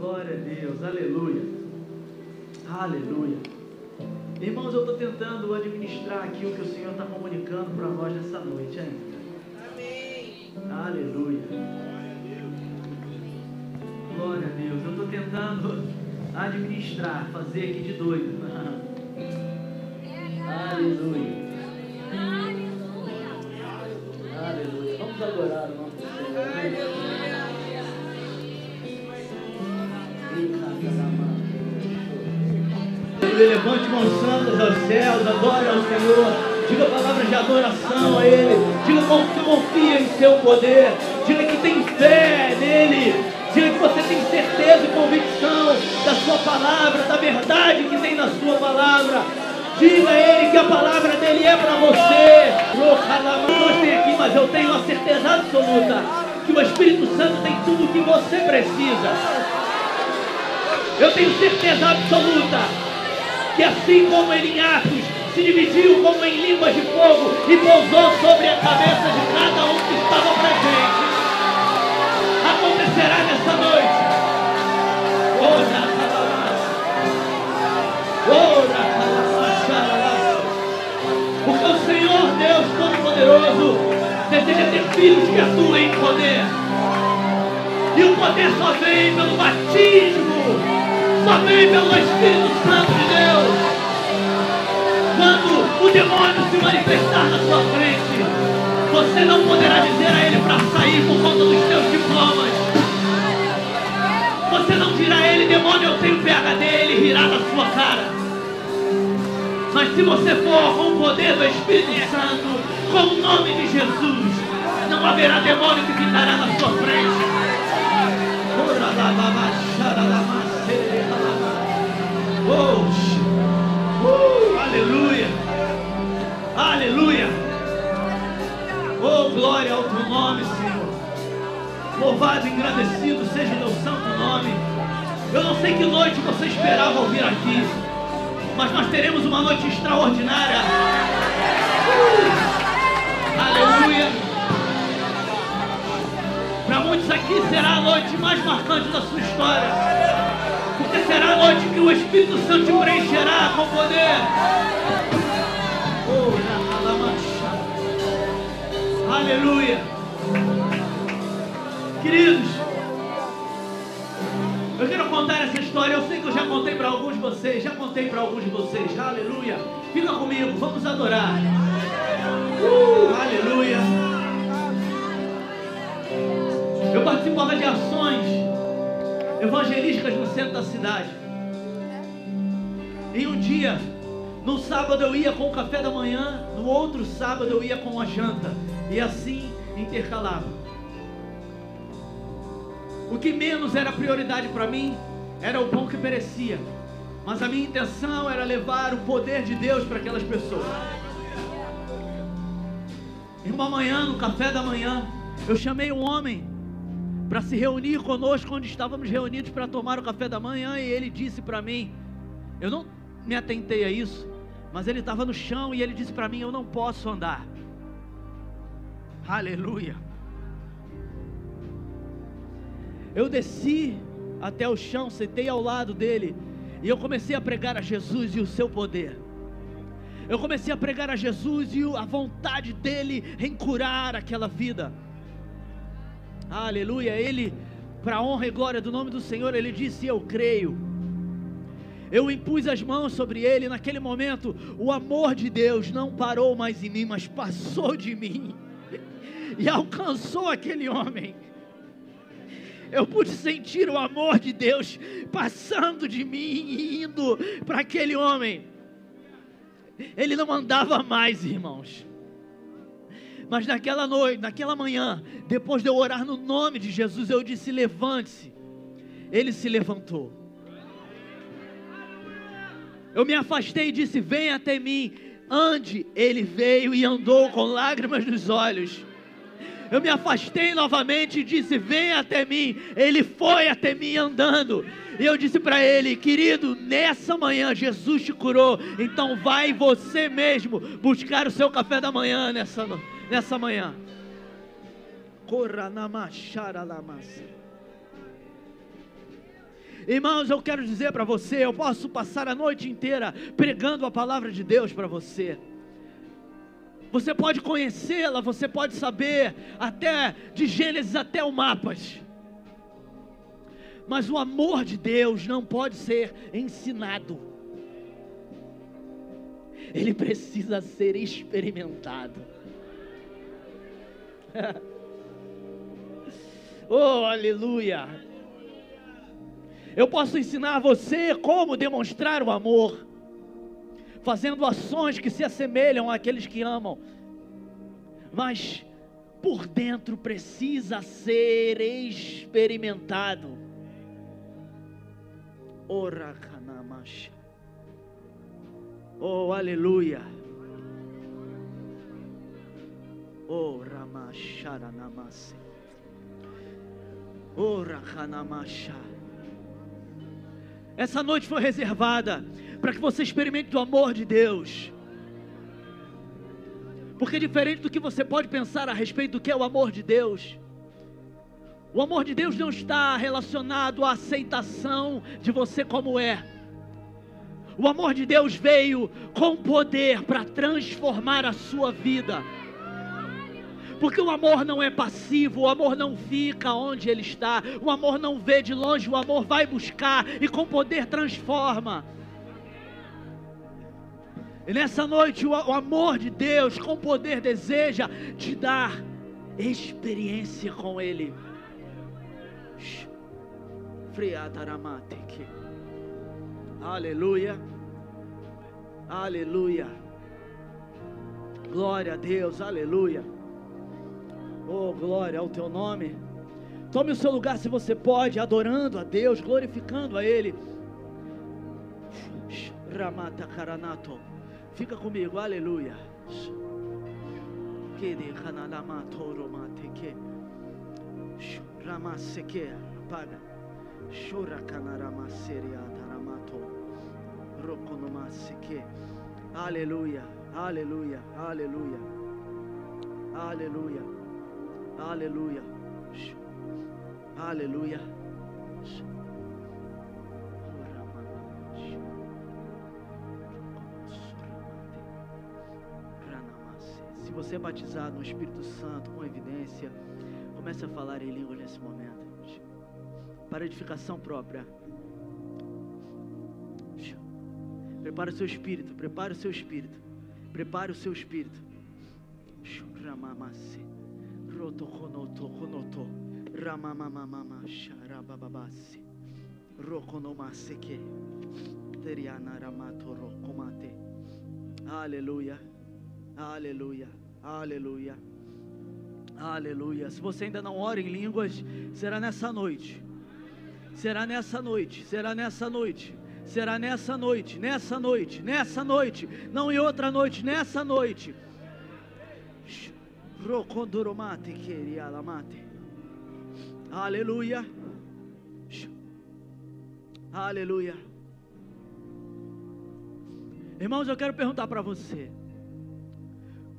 Glória a Deus, aleluia. Aleluia. Irmãos, eu estou tentando administrar aqui o que o Senhor está comunicando para nós nessa noite ainda. Amém. Aleluia. Glória a Deus. Eu estou tentando administrar, fazer aqui de doido. Aleluia. Aleluia. Vamos adorar o nome Levante mãos santas aos céus, adore ao Senhor. Diga palavras de adoração a Ele. Diga como que confia em seu poder. Diga que tem fé nele. Diga que você tem certeza e convicção da sua palavra, da verdade que tem na sua palavra. Diga a Ele que a palavra dele é para você. Não tem aqui, mas eu tenho a certeza absoluta que o Espírito Santo tem tudo o que você precisa. Eu tenho certeza absoluta que assim como ele em Atos se dividiu como em línguas de fogo e pousou sobre a cabeça de cada um que estava presente, acontecerá nessa noite. Ora, Porque o Senhor Deus Todo-Poderoso deseja ter filhos que atuem em poder. E o poder só vem pelo batismo vem pelo Espírito Santo de Deus. Quando o demônio se manifestar na sua frente, você não poderá dizer a ele para sair por conta dos seus diplomas. Você não dirá a ele, demônio, eu tenho PHD, ele rirá na sua cara. Mas se você for com o poder do Espírito Santo, com o nome de Jesus, não haverá demônio que ficará na sua frente. Louvado e engrandecido seja o teu santo nome. Eu não sei que noite você esperava ouvir aqui, mas nós teremos uma noite extraordinária. Uh, aleluia. Para muitos aqui será a noite mais marcante da sua história porque será a noite que o Espírito Santo te preencherá com poder. Oh, Aleluia. Queridos, eu quero contar essa história. Eu sei que eu já contei para alguns de vocês, já contei para alguns de vocês. Aleluia. Fica comigo, vamos adorar. Uh, aleluia. Eu participava de ações evangelísticas no centro da cidade. E um dia, no sábado eu ia com o café da manhã, no outro sábado eu ia com a janta, e assim intercalava. O que menos era prioridade para mim era o pão que perecia, mas a minha intenção era levar o poder de Deus para aquelas pessoas. E uma manhã, no café da manhã, eu chamei um homem para se reunir conosco quando estávamos reunidos para tomar o café da manhã e ele disse para mim, eu não me atentei a isso, mas ele estava no chão e ele disse para mim, eu não posso andar. Aleluia. Eu desci até o chão, sentei ao lado dele e eu comecei a pregar a Jesus e o seu poder. Eu comecei a pregar a Jesus e a vontade dele em curar aquela vida. Aleluia. Ele, para honra e glória do nome do Senhor, ele disse: Eu creio. Eu impus as mãos sobre ele. Naquele momento, o amor de Deus não parou mais em mim, mas passou de mim e alcançou aquele homem. Eu pude sentir o amor de Deus passando de mim e indo para aquele homem. Ele não andava mais, irmãos. Mas naquela noite, naquela manhã, depois de eu orar no nome de Jesus, eu disse: levante-se. Ele se levantou. Eu me afastei e disse: Venha até mim. Ande. Ele veio e andou com lágrimas nos olhos. Eu me afastei novamente e disse: Venha até mim. Ele foi até mim andando. E eu disse para ele: Querido, nessa manhã Jesus te curou. Então vai você mesmo buscar o seu café da manhã nessa nessa manhã. Irmãos, eu quero dizer para você, eu posso passar a noite inteira pregando a palavra de Deus para você. Você pode conhecê-la, você pode saber até de Gênesis até o mapas. Mas o amor de Deus não pode ser ensinado. Ele precisa ser experimentado. oh, aleluia! Eu posso ensinar você como demonstrar o amor, fazendo ações que se assemelham àqueles que amam, mas por dentro precisa ser experimentado. Oh, aleluia. Oh, Ramasharanamase. Oh, Rakanamasha. Essa noite foi reservada para que você experimente o amor de Deus. Porque diferente do que você pode pensar a respeito do que é o amor de Deus, o amor de Deus não está relacionado à aceitação de você como é. O amor de Deus veio com poder para transformar a sua vida. Porque o amor não é passivo, o amor não fica onde ele está, o amor não vê de longe, o amor vai buscar e com poder transforma. E nessa noite o, o amor de Deus com poder deseja te dar experiência com Ele. Aleluia. Aleluia. Glória a Deus. Aleluia. Oh, glória ao teu nome. Tome o seu lugar se você pode, adorando a Deus, glorificando a Ele. Ramata Karanato. Fica comigo, aleluia. Apaga. Aleluia, aleluia, aleluia. Aleluia. Aleluia. Aleluia. Você é batizado no Espírito Santo com evidência, comece a falar em língua nesse momento. Para edificação própria. Prepare o seu espírito, prepare o seu espírito. Prepare o seu espírito. Sharabababasi rokonomaseke teriana ramato rokomate aleluia aleluia aleluia. Aleluia. Se você ainda não ora em línguas será nessa noite. Será nessa noite. Será nessa noite. Será nessa noite. Nessa noite. Nessa noite. Não em outra noite. Nessa noite. Rocondoromate querialamate. Aleluia. Aleluia. Irmãos, eu quero perguntar para você.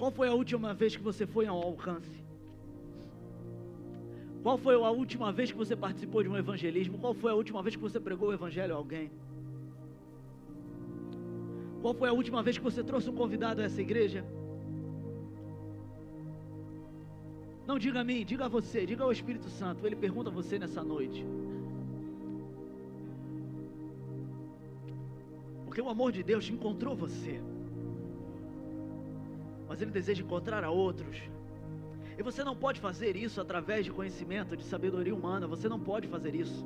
Qual foi a última vez que você foi ao alcance? Qual foi a última vez que você participou de um evangelismo? Qual foi a última vez que você pregou o evangelho a alguém? Qual foi a última vez que você trouxe um convidado a essa igreja? Não diga a mim, diga a você, diga ao Espírito Santo. Ele pergunta a você nessa noite. Porque o amor de Deus encontrou você. Mas Ele deseja encontrar a outros. E você não pode fazer isso através de conhecimento, de sabedoria humana. Você não pode fazer isso.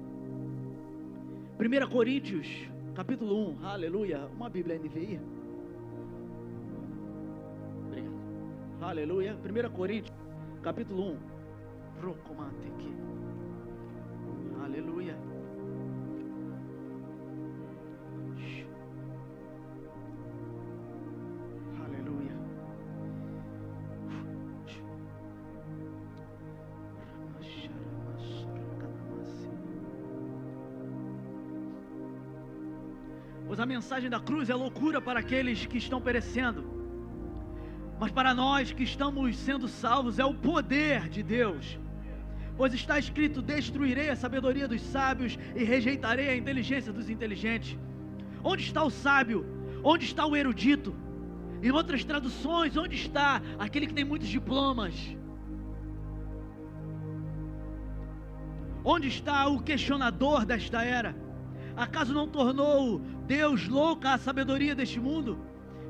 1 Coríntios, capítulo 1, aleluia. Uma Bíblia NVI. Obrigado. Aleluia. 1 Coríntios capítulo 1. Rocomateque. Aleluia. Pois a mensagem da cruz é loucura para aqueles que estão perecendo mas para nós que estamos sendo salvos, é o poder de Deus. Pois está escrito: Destruirei a sabedoria dos sábios e rejeitarei a inteligência dos inteligentes. Onde está o sábio? Onde está o erudito? Em outras traduções, onde está aquele que tem muitos diplomas? Onde está o questionador desta era? Acaso não tornou Deus louca a sabedoria deste mundo?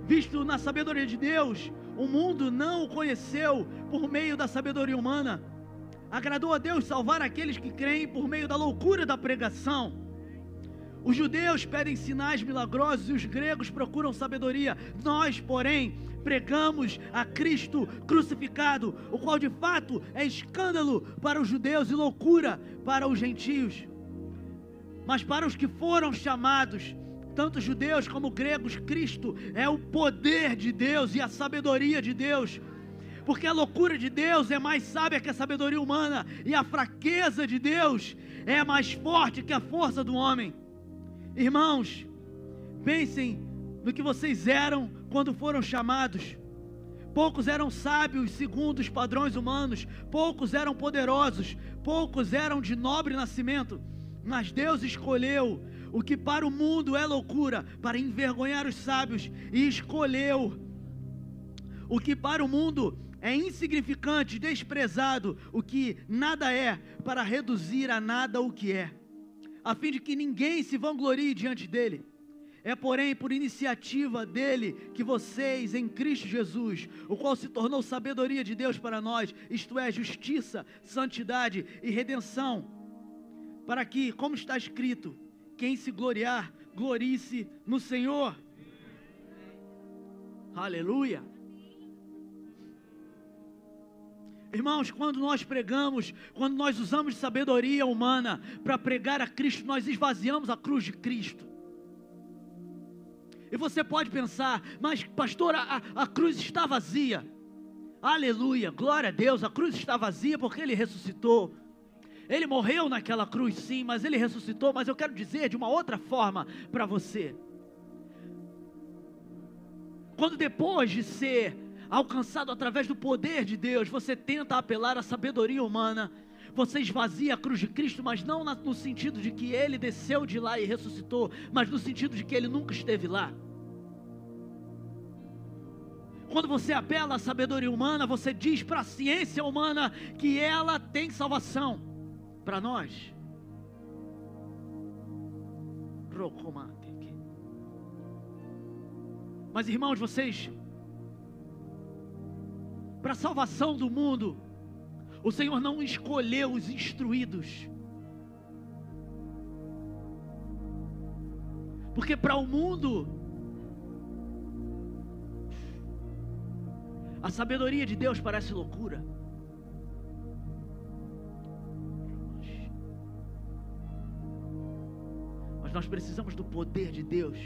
Visto na sabedoria de Deus, o mundo não o conheceu por meio da sabedoria humana. Agradou a Deus salvar aqueles que creem por meio da loucura da pregação. Os judeus pedem sinais milagrosos e os gregos procuram sabedoria. Nós, porém, pregamos a Cristo crucificado, o qual de fato é escândalo para os judeus e loucura para os gentios. Mas para os que foram chamados, tanto judeus como gregos, Cristo é o poder de Deus e a sabedoria de Deus. Porque a loucura de Deus é mais sábia que a sabedoria humana, e a fraqueza de Deus é mais forte que a força do homem. Irmãos, pensem no que vocês eram quando foram chamados. Poucos eram sábios segundo os padrões humanos, poucos eram poderosos, poucos eram de nobre nascimento, mas Deus escolheu o que para o mundo é loucura, para envergonhar os sábios, e escolheu o que para o mundo é insignificante, desprezado, o que nada é, para reduzir a nada o que é a fim de que ninguém se vanglorie diante dele. É, porém, por iniciativa dele que vocês em Cristo Jesus, o qual se tornou sabedoria de Deus para nós, isto é, justiça, santidade e redenção, para que, como está escrito, quem se gloriar, glorie-se no Senhor. Aleluia. Irmãos, quando nós pregamos, quando nós usamos sabedoria humana para pregar a Cristo, nós esvaziamos a cruz de Cristo. E você pode pensar, mas pastor, a, a cruz está vazia. Aleluia, glória a Deus, a cruz está vazia porque ele ressuscitou. Ele morreu naquela cruz, sim, mas ele ressuscitou. Mas eu quero dizer de uma outra forma para você. Quando depois de ser alcançado através do poder de Deus, você tenta apelar à sabedoria humana, você esvazia a cruz de Cristo, mas não no sentido de que ele desceu de lá e ressuscitou, mas no sentido de que ele nunca esteve lá. Quando você apela à sabedoria humana, você diz para a ciência humana que ela tem salvação para nós. Mas irmãos, vocês para a salvação do mundo, o Senhor não escolheu os instruídos. Porque para o mundo, a sabedoria de Deus parece loucura. Nós precisamos do poder de Deus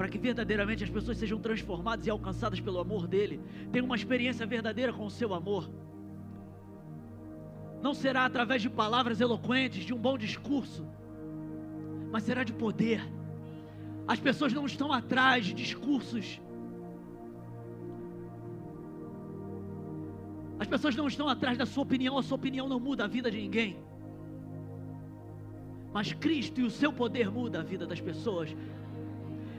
para que verdadeiramente as pessoas sejam transformadas e alcançadas pelo amor dele, tenham uma experiência verdadeira com o seu amor. Não será através de palavras eloquentes, de um bom discurso, mas será de poder. As pessoas não estão atrás de discursos. As pessoas não estão atrás da sua opinião, a sua opinião não muda a vida de ninguém. Mas Cristo e o seu poder muda a vida das pessoas.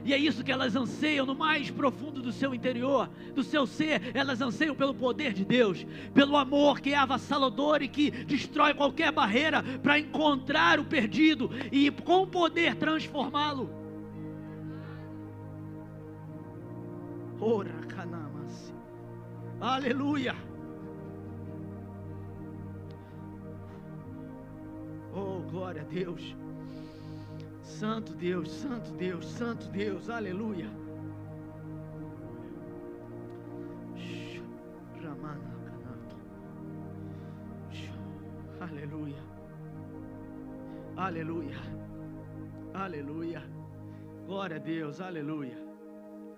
E é isso que elas anseiam no mais profundo do seu interior, do seu ser. Elas anseiam pelo poder de Deus, pelo amor que é avassalador e que destrói qualquer barreira para encontrar o perdido e com poder transformá-lo. Ora, canamas. Aleluia. Glória a Deus. Santo Deus, Santo Deus, Santo Deus, aleluia. Aleluia. Aleluia. Aleluia. Glória a Deus, aleluia.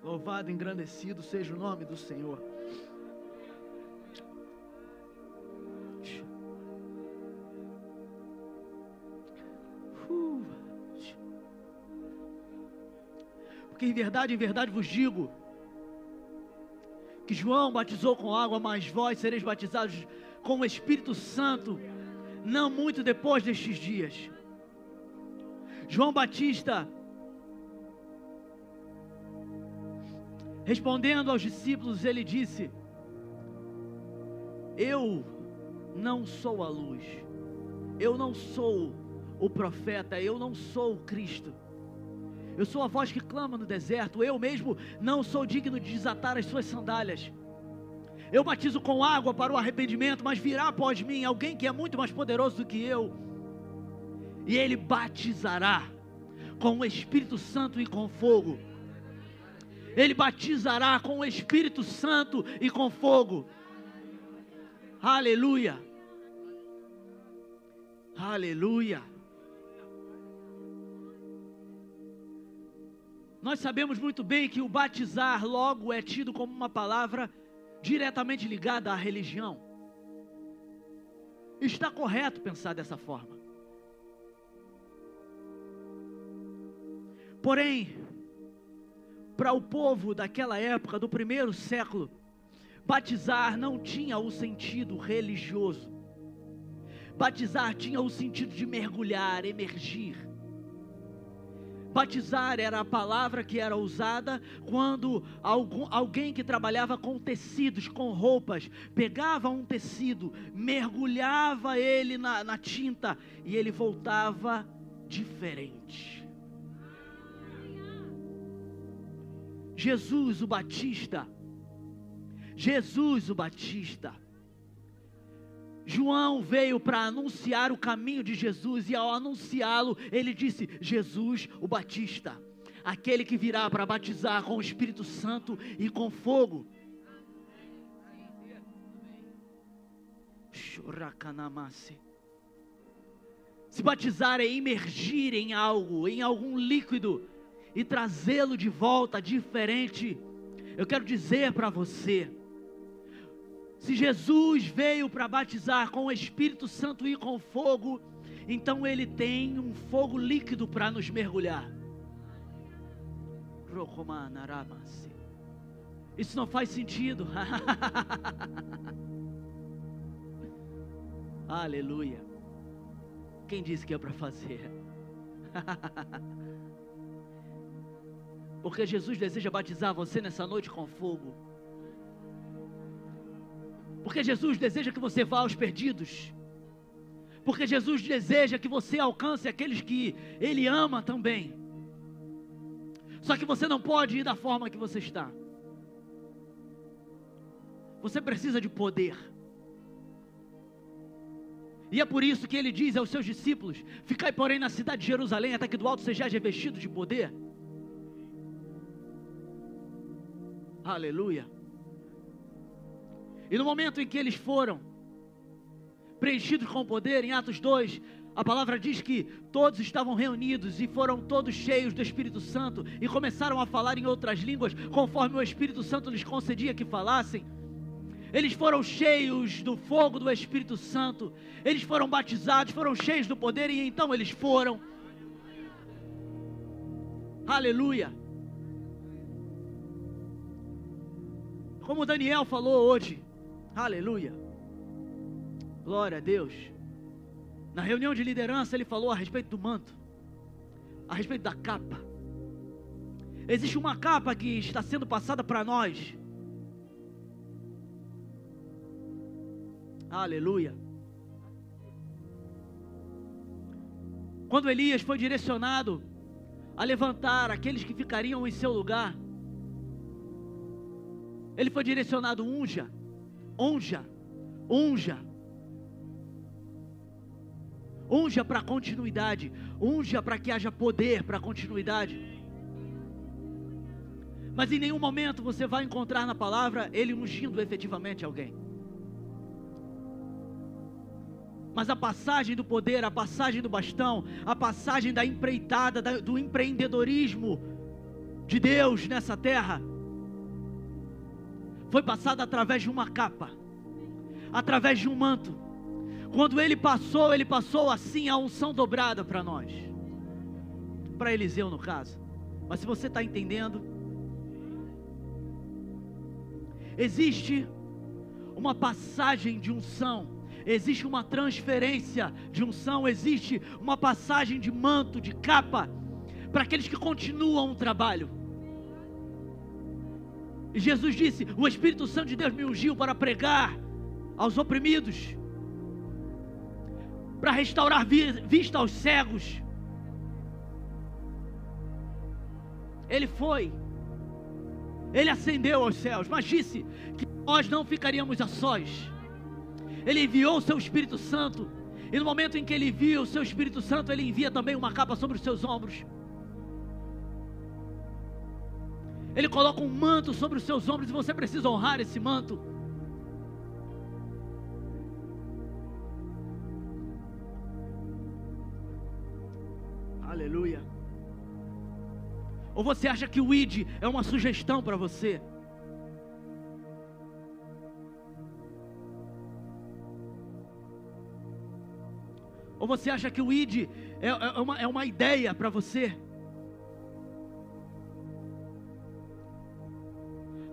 Louvado, engrandecido seja o nome do Senhor. Porque em verdade, em verdade vos digo, que João batizou com água, mas vós sereis batizados com o Espírito Santo, não muito depois destes dias. João Batista, respondendo aos discípulos, ele disse: Eu não sou a luz, eu não sou o profeta, eu não sou o Cristo. Eu sou a voz que clama no deserto, eu mesmo não sou digno de desatar as suas sandálias. Eu batizo com água para o arrependimento, mas virá após mim alguém que é muito mais poderoso do que eu, e ele batizará com o Espírito Santo e com fogo. Ele batizará com o Espírito Santo e com fogo. Aleluia. Aleluia. Nós sabemos muito bem que o batizar logo é tido como uma palavra diretamente ligada à religião. Está correto pensar dessa forma. Porém, para o povo daquela época, do primeiro século, batizar não tinha o sentido religioso. Batizar tinha o sentido de mergulhar, emergir. Batizar era a palavra que era usada quando algum, alguém que trabalhava com tecidos, com roupas, pegava um tecido, mergulhava ele na, na tinta e ele voltava diferente. Jesus o Batista, Jesus o Batista, João veio para anunciar o caminho de Jesus e ao anunciá-lo, ele disse: Jesus o Batista, aquele que virá para batizar com o Espírito Santo e com fogo. Se batizar é imergir em algo, em algum líquido e trazê-lo de volta diferente. Eu quero dizer para você, se Jesus veio para batizar com o Espírito Santo e com fogo, então ele tem um fogo líquido para nos mergulhar. Isso não faz sentido. Aleluia. Quem disse que é para fazer? Porque Jesus deseja batizar você nessa noite com fogo. Porque Jesus deseja que você vá aos perdidos. Porque Jesus deseja que você alcance aqueles que Ele ama também. Só que você não pode ir da forma que você está. Você precisa de poder. E é por isso que ele diz aos seus discípulos: Ficai, porém, na cidade de Jerusalém, até que do alto sejais revestido de poder. Aleluia. E no momento em que eles foram preenchidos com poder, em Atos 2, a palavra diz que todos estavam reunidos e foram todos cheios do Espírito Santo e começaram a falar em outras línguas, conforme o Espírito Santo lhes concedia que falassem. Eles foram cheios do fogo do Espírito Santo, eles foram batizados, foram cheios do poder e então eles foram. Aleluia. Como Daniel falou hoje, Aleluia. Glória a Deus. Na reunião de liderança, ele falou a respeito do manto, a respeito da capa. Existe uma capa que está sendo passada para nós. Aleluia. Quando Elias foi direcionado a levantar aqueles que ficariam em seu lugar, ele foi direcionado unja Unja, unja. Unja para continuidade, unja para que haja poder para continuidade. Mas em nenhum momento você vai encontrar na palavra ele ungindo efetivamente alguém. Mas a passagem do poder, a passagem do bastão, a passagem da empreitada, do empreendedorismo de Deus nessa terra, foi passada através de uma capa, através de um manto. Quando ele passou, ele passou assim a unção dobrada para nós, para Eliseu no caso. Mas se você está entendendo, existe uma passagem de unção existe uma transferência de unção, existe uma passagem de manto, de capa, para aqueles que continuam o trabalho. Jesus disse: O Espírito Santo de Deus me ungiu para pregar aos oprimidos, para restaurar vista aos cegos. Ele foi, ele ascendeu aos céus, mas disse que nós não ficaríamos a sós. Ele enviou o seu Espírito Santo, e no momento em que ele envia o seu Espírito Santo, ele envia também uma capa sobre os seus ombros. Ele coloca um manto sobre os seus ombros e você precisa honrar esse manto. Aleluia. Ou você acha que o ID é uma sugestão para você? Ou você acha que o ID é, é, uma, é uma ideia para você?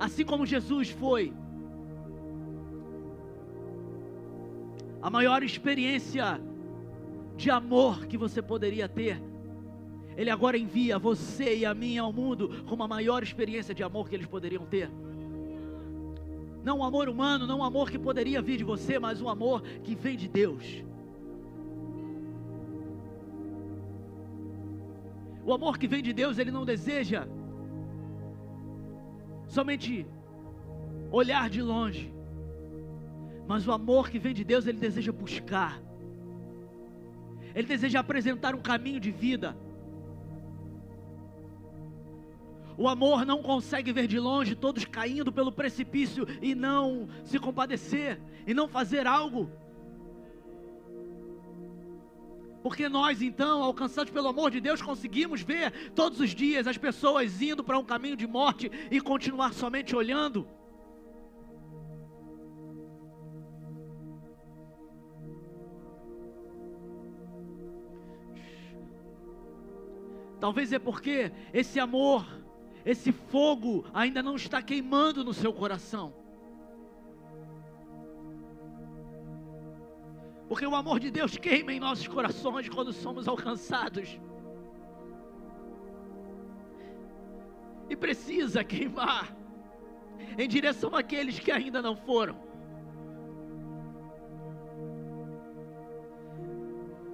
Assim como Jesus foi a maior experiência de amor que você poderia ter, Ele agora envia você e a mim ao mundo com a maior experiência de amor que eles poderiam ter. Não um amor humano, não um amor que poderia vir de você, mas um amor que vem de Deus. O amor que vem de Deus, ele não deseja somente olhar de longe. Mas o amor que vem de Deus, ele deseja buscar. Ele deseja apresentar um caminho de vida. O amor não consegue ver de longe todos caindo pelo precipício e não se compadecer e não fazer algo. Porque nós, então, alcançados pelo amor de Deus, conseguimos ver todos os dias as pessoas indo para um caminho de morte e continuar somente olhando. Talvez é porque esse amor, esse fogo ainda não está queimando no seu coração. Porque o amor de Deus queima em nossos corações quando somos alcançados. E precisa queimar em direção àqueles que ainda não foram.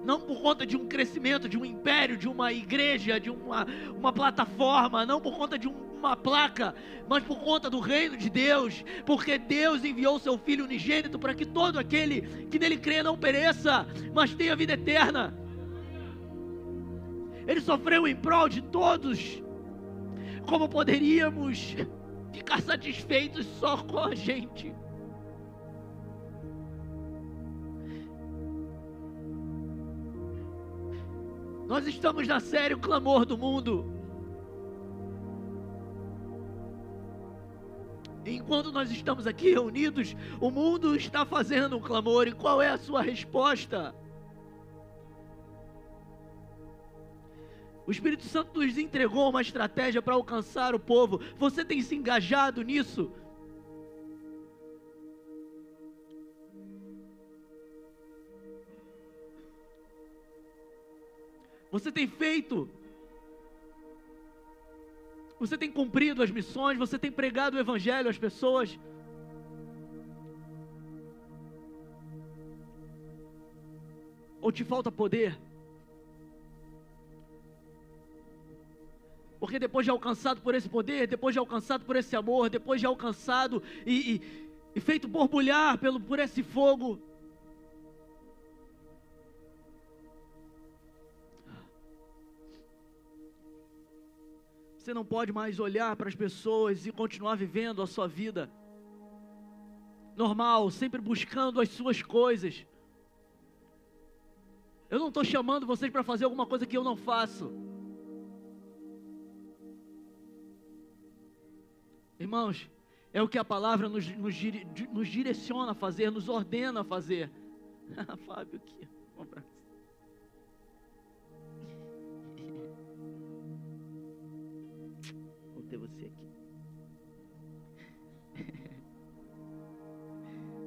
não por conta de um crescimento, de um império, de uma igreja, de uma, uma plataforma, não por conta de uma placa, mas por conta do reino de Deus, porque Deus enviou seu Filho unigênito para que todo aquele que nele crê não pereça, mas tenha vida eterna. Ele sofreu em prol de todos. Como poderíamos ficar satisfeitos só com a gente? Nós estamos na série O Clamor do Mundo. Enquanto nós estamos aqui reunidos, o mundo está fazendo um clamor. E qual é a sua resposta? O Espírito Santo nos entregou uma estratégia para alcançar o povo. Você tem se engajado nisso? Você tem feito. Você tem cumprido as missões, você tem pregado o evangelho às pessoas. Ou te falta poder? Porque depois de alcançado por esse poder, depois de alcançado por esse amor, depois de alcançado e, e, e feito borbulhar pelo, por esse fogo, Você não pode mais olhar para as pessoas e continuar vivendo a sua vida normal, sempre buscando as suas coisas. Eu não estou chamando vocês para fazer alguma coisa que eu não faço. Irmãos, é o que a palavra nos, nos, nos direciona a fazer, nos ordena a fazer. Fábio aqui, um abraço.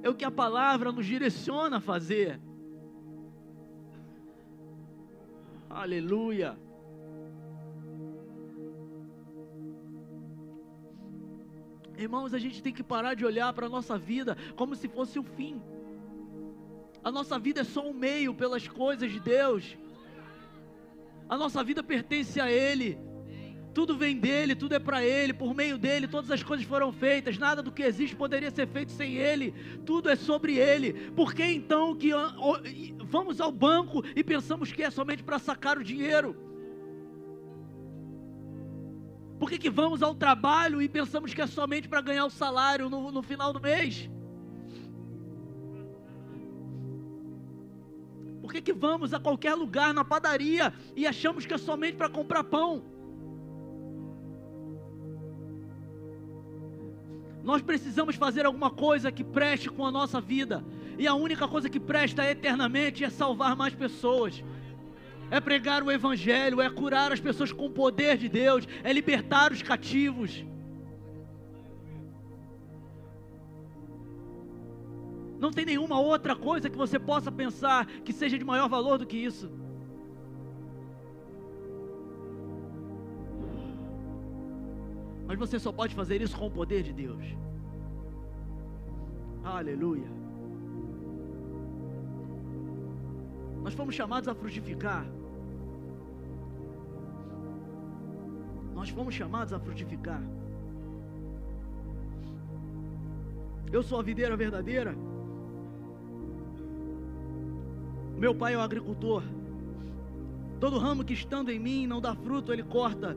É o que a palavra nos direciona a fazer. Aleluia. Irmãos, a gente tem que parar de olhar para a nossa vida como se fosse o fim. A nossa vida é só um meio pelas coisas de Deus. A nossa vida pertence a Ele. Tudo vem dele, tudo é para Ele, por meio dele, todas as coisas foram feitas, nada do que existe poderia ser feito sem Ele, tudo é sobre Ele. Por que então que vamos ao banco e pensamos que é somente para sacar o dinheiro? Por que, que vamos ao trabalho e pensamos que é somente para ganhar o salário no, no final do mês? Por que, que vamos a qualquer lugar na padaria e achamos que é somente para comprar pão? Nós precisamos fazer alguma coisa que preste com a nossa vida. E a única coisa que presta eternamente é salvar mais pessoas. É pregar o Evangelho, é curar as pessoas com o poder de Deus, é libertar os cativos. Não tem nenhuma outra coisa que você possa pensar que seja de maior valor do que isso. Mas você só pode fazer isso com o poder de Deus. Aleluia. Nós fomos chamados a frutificar. Nós fomos chamados a frutificar. Eu sou a videira verdadeira. Meu pai é o agricultor. Todo ramo que estando em mim não dá fruto, ele corta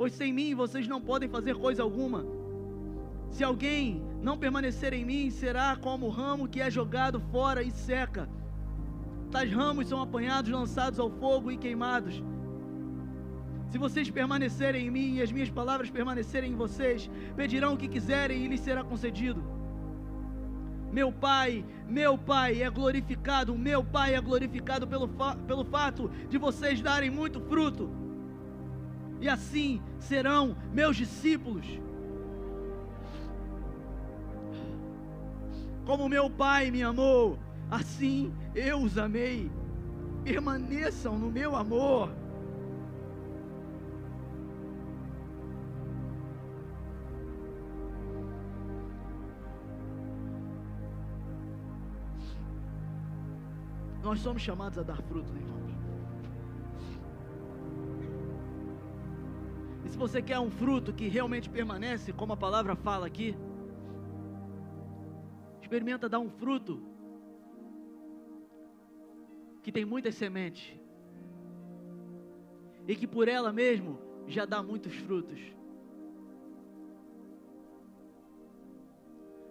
pois sem mim vocês não podem fazer coisa alguma. Se alguém não permanecer em mim, será como o ramo que é jogado fora e seca. Tais ramos são apanhados, lançados ao fogo e queimados. Se vocês permanecerem em mim e as minhas palavras permanecerem em vocês, pedirão o que quiserem e lhes será concedido. Meu Pai, meu Pai é glorificado, meu Pai é glorificado pelo, fa pelo fato de vocês darem muito fruto e assim serão meus discípulos. Como meu Pai me amou, assim eu os amei. Permaneçam no meu amor. Nós somos chamados a dar fruto, irmãos. Se você quer um fruto que realmente permanece, como a palavra fala aqui, experimenta dar um fruto que tem muitas sementes e que por ela mesmo já dá muitos frutos.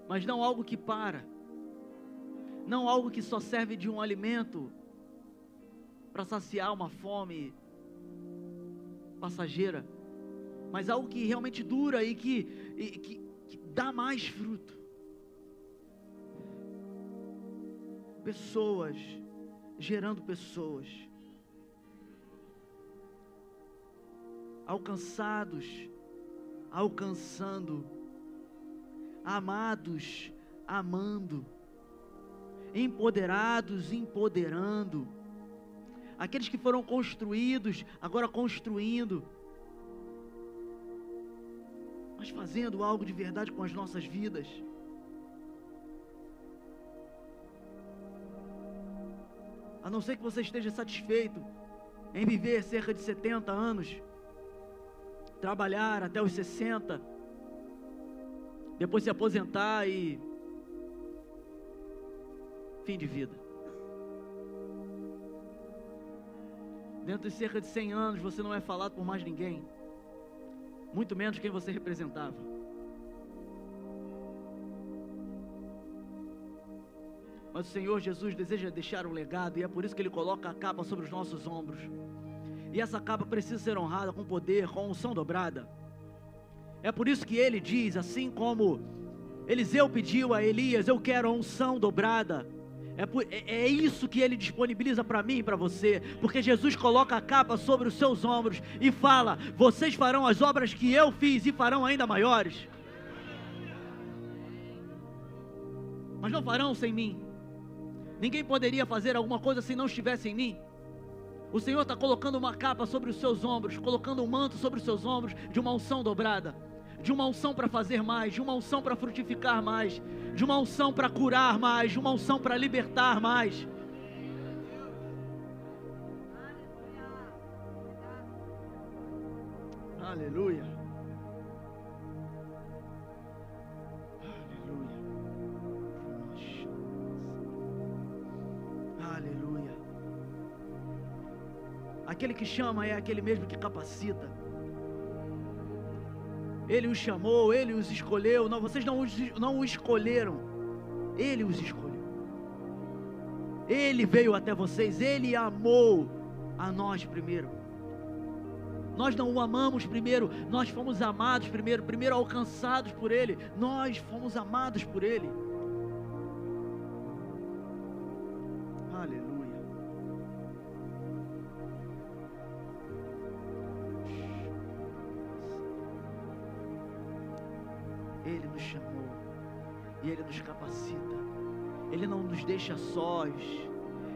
Mas não algo que para, não algo que só serve de um alimento para saciar uma fome passageira mas algo que realmente dura e que, e, que, que dá mais fruto. Pessoas, gerando pessoas, alcançados, alcançando, amados, amando, empoderados, empoderando, aqueles que foram construídos, agora construindo mas fazendo algo de verdade com as nossas vidas. A não ser que você esteja satisfeito em viver cerca de 70 anos, trabalhar até os 60, depois se aposentar e fim de vida. Dentro de cerca de 100 anos você não é falado por mais ninguém muito menos quem você representava. Mas o Senhor Jesus deseja deixar um legado e é por isso que Ele coloca a capa sobre os nossos ombros. E essa capa precisa ser honrada com poder, com unção dobrada. É por isso que Ele diz, assim como Eliseu pediu a Elias: Eu quero a unção dobrada. É, por, é, é isso que Ele disponibiliza para mim e para você, porque Jesus coloca a capa sobre os seus ombros e fala: Vocês farão as obras que eu fiz e farão ainda maiores. Mas não farão sem mim. Ninguém poderia fazer alguma coisa se não estivesse em mim. O Senhor está colocando uma capa sobre os seus ombros, colocando um manto sobre os seus ombros de uma unção dobrada, de uma unção para fazer mais, de uma unção para frutificar mais, de uma unção para curar mais, de uma unção para libertar mais. Aleluia. Aquele que chama é aquele mesmo que capacita. Ele os chamou, ele os escolheu. Não, vocês não, os, não o escolheram. Ele os escolheu. Ele veio até vocês, ele amou a nós primeiro. Nós não o amamos primeiro, nós fomos amados primeiro, primeiro alcançados por ele, nós fomos amados por. Ele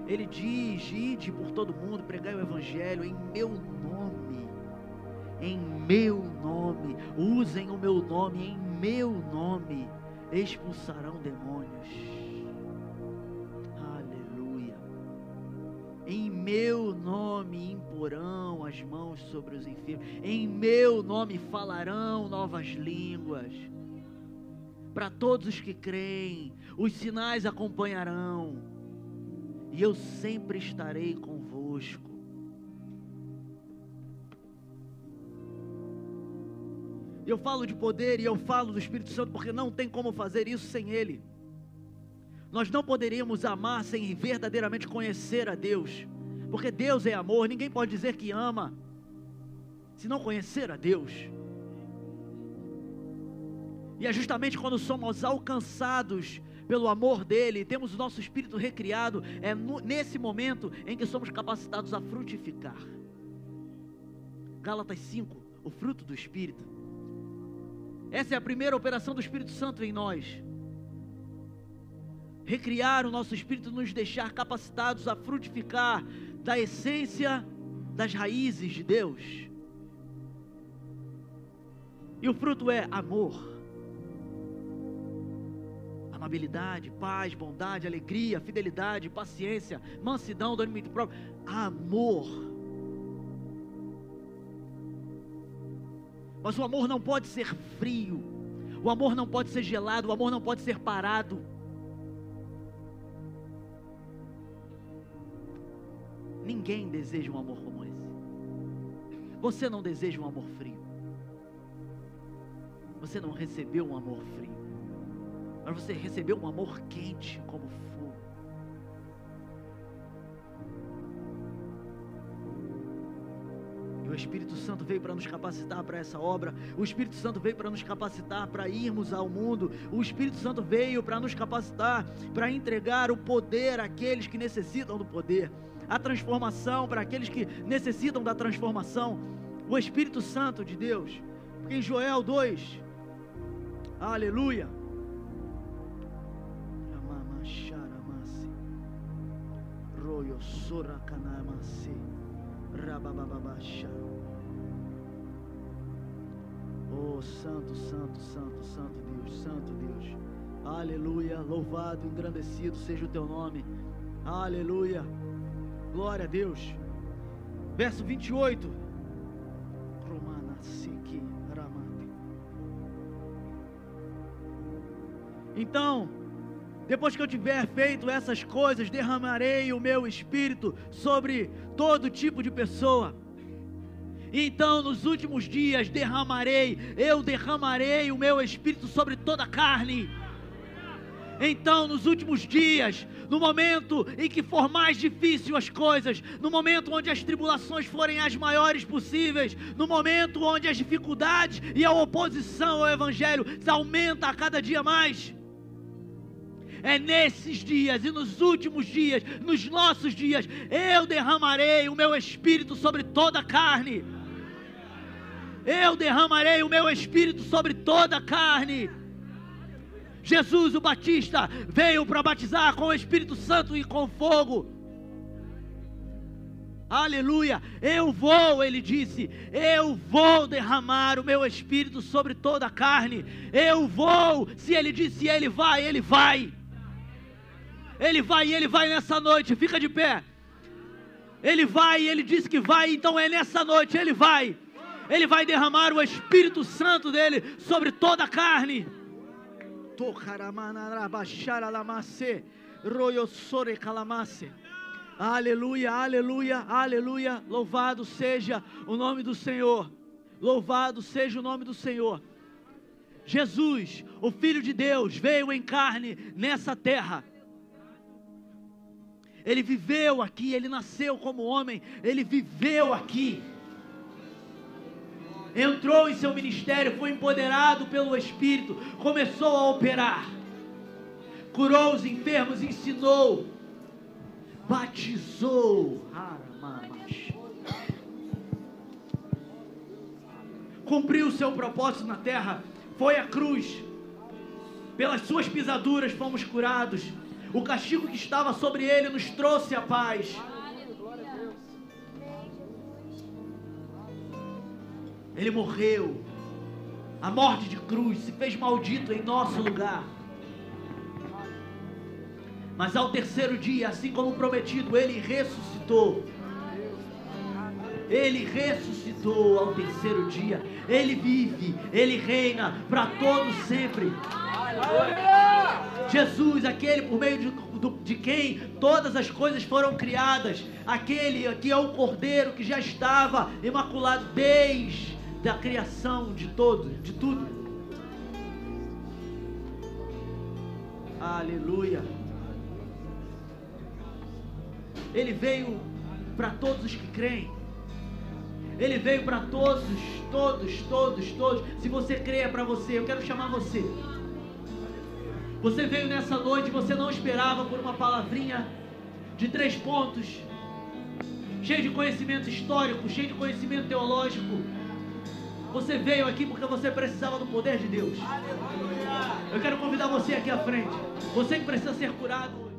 Ele diz: ide por todo mundo, pregai o Evangelho em meu nome. Em meu nome, usem o meu nome, em meu nome, expulsarão demônios. Aleluia. Em meu nome imporão as mãos sobre os enfermos, em meu nome falarão novas línguas para todos os que creem, os sinais acompanharão, e eu sempre estarei convosco. Eu falo de poder e eu falo do Espírito Santo porque não tem como fazer isso sem Ele. Nós não poderíamos amar sem verdadeiramente conhecer a Deus, porque Deus é amor, ninguém pode dizer que ama se não conhecer a Deus. E é justamente quando somos alcançados pelo amor dele, temos o nosso espírito recriado, é nesse momento em que somos capacitados a frutificar. Gálatas 5, o fruto do espírito. Essa é a primeira operação do Espírito Santo em nós. Recriar o nosso espírito, nos deixar capacitados a frutificar da essência das raízes de Deus. E o fruto é amor amabilidade, paz, bondade, alegria, fidelidade, paciência, mansidão, domínio próprio, amor. Mas o amor não pode ser frio, o amor não pode ser gelado, o amor não pode ser parado. Ninguém deseja um amor como esse. Você não deseja um amor frio. Você não recebeu um amor frio mas você recebeu um amor quente como fogo. E o Espírito Santo veio para nos capacitar para essa obra. O Espírito Santo veio para nos capacitar para irmos ao mundo. O Espírito Santo veio para nos capacitar para entregar o poder àqueles que necessitam do poder, a transformação para aqueles que necessitam da transformação. O Espírito Santo de Deus. Porque em Joel 2, aleluia. Royo sora kanamase rabababasha. Oh, santo, santo, santo, santo Deus, santo Deus. Aleluia, louvado, engrandecido seja o teu nome. Aleluia. Glória a Deus. Verso 28. Então, depois que eu tiver feito essas coisas, derramarei o meu espírito sobre todo tipo de pessoa. Então, nos últimos dias, derramarei, eu derramarei o meu espírito sobre toda a carne. Então, nos últimos dias, no momento em que for mais difícil as coisas, no momento onde as tribulações forem as maiores possíveis, no momento onde as dificuldades e a oposição ao Evangelho aumenta a cada dia mais, é nesses dias e nos últimos dias, nos nossos dias, eu derramarei o meu espírito sobre toda a carne. Eu derramarei o meu espírito sobre toda a carne. Jesus o Batista veio para batizar com o Espírito Santo e com fogo. Aleluia! Eu vou, ele disse, eu vou derramar o meu espírito sobre toda a carne. Eu vou. Se ele disse ele vai, ele vai. Ele vai e ele vai nessa noite. Fica de pé. Ele vai ele disse que vai, então é nessa noite, ele vai. Ele vai derramar o Espírito Santo dele sobre toda a carne. Aleluia, aleluia, aleluia. Louvado seja o nome do Senhor. Louvado seja o nome do Senhor. Jesus, o Filho de Deus, veio em carne nessa terra. Ele viveu aqui, ele nasceu como homem, ele viveu aqui. Entrou em seu ministério, foi empoderado pelo Espírito, começou a operar, curou os enfermos, ensinou, batizou, cumpriu o seu propósito na terra, foi à cruz, pelas suas pisaduras fomos curados, o castigo que estava sobre ele nos trouxe a paz. Ele morreu. A morte de cruz se fez maldito em nosso lugar. Mas ao terceiro dia, assim como prometido, ele ressuscitou. Ele ressuscitou ao terceiro dia. Ele vive, ele reina para todos sempre. Jesus, aquele por meio de, de, quem todas as coisas foram criadas, aquele que é o Cordeiro que já estava imaculado desde da criação de todo, de tudo. Aleluia. Ele veio para todos os que creem. Ele veio para todos, todos, todos, todos. Se você crê é para você. Eu quero chamar você. Você veio nessa noite, você não esperava por uma palavrinha de três pontos, cheio de conhecimento histórico, cheio de conhecimento teológico você veio aqui porque você precisava do poder de Deus. Eu quero convidar você aqui à frente. Você que precisa ser curado.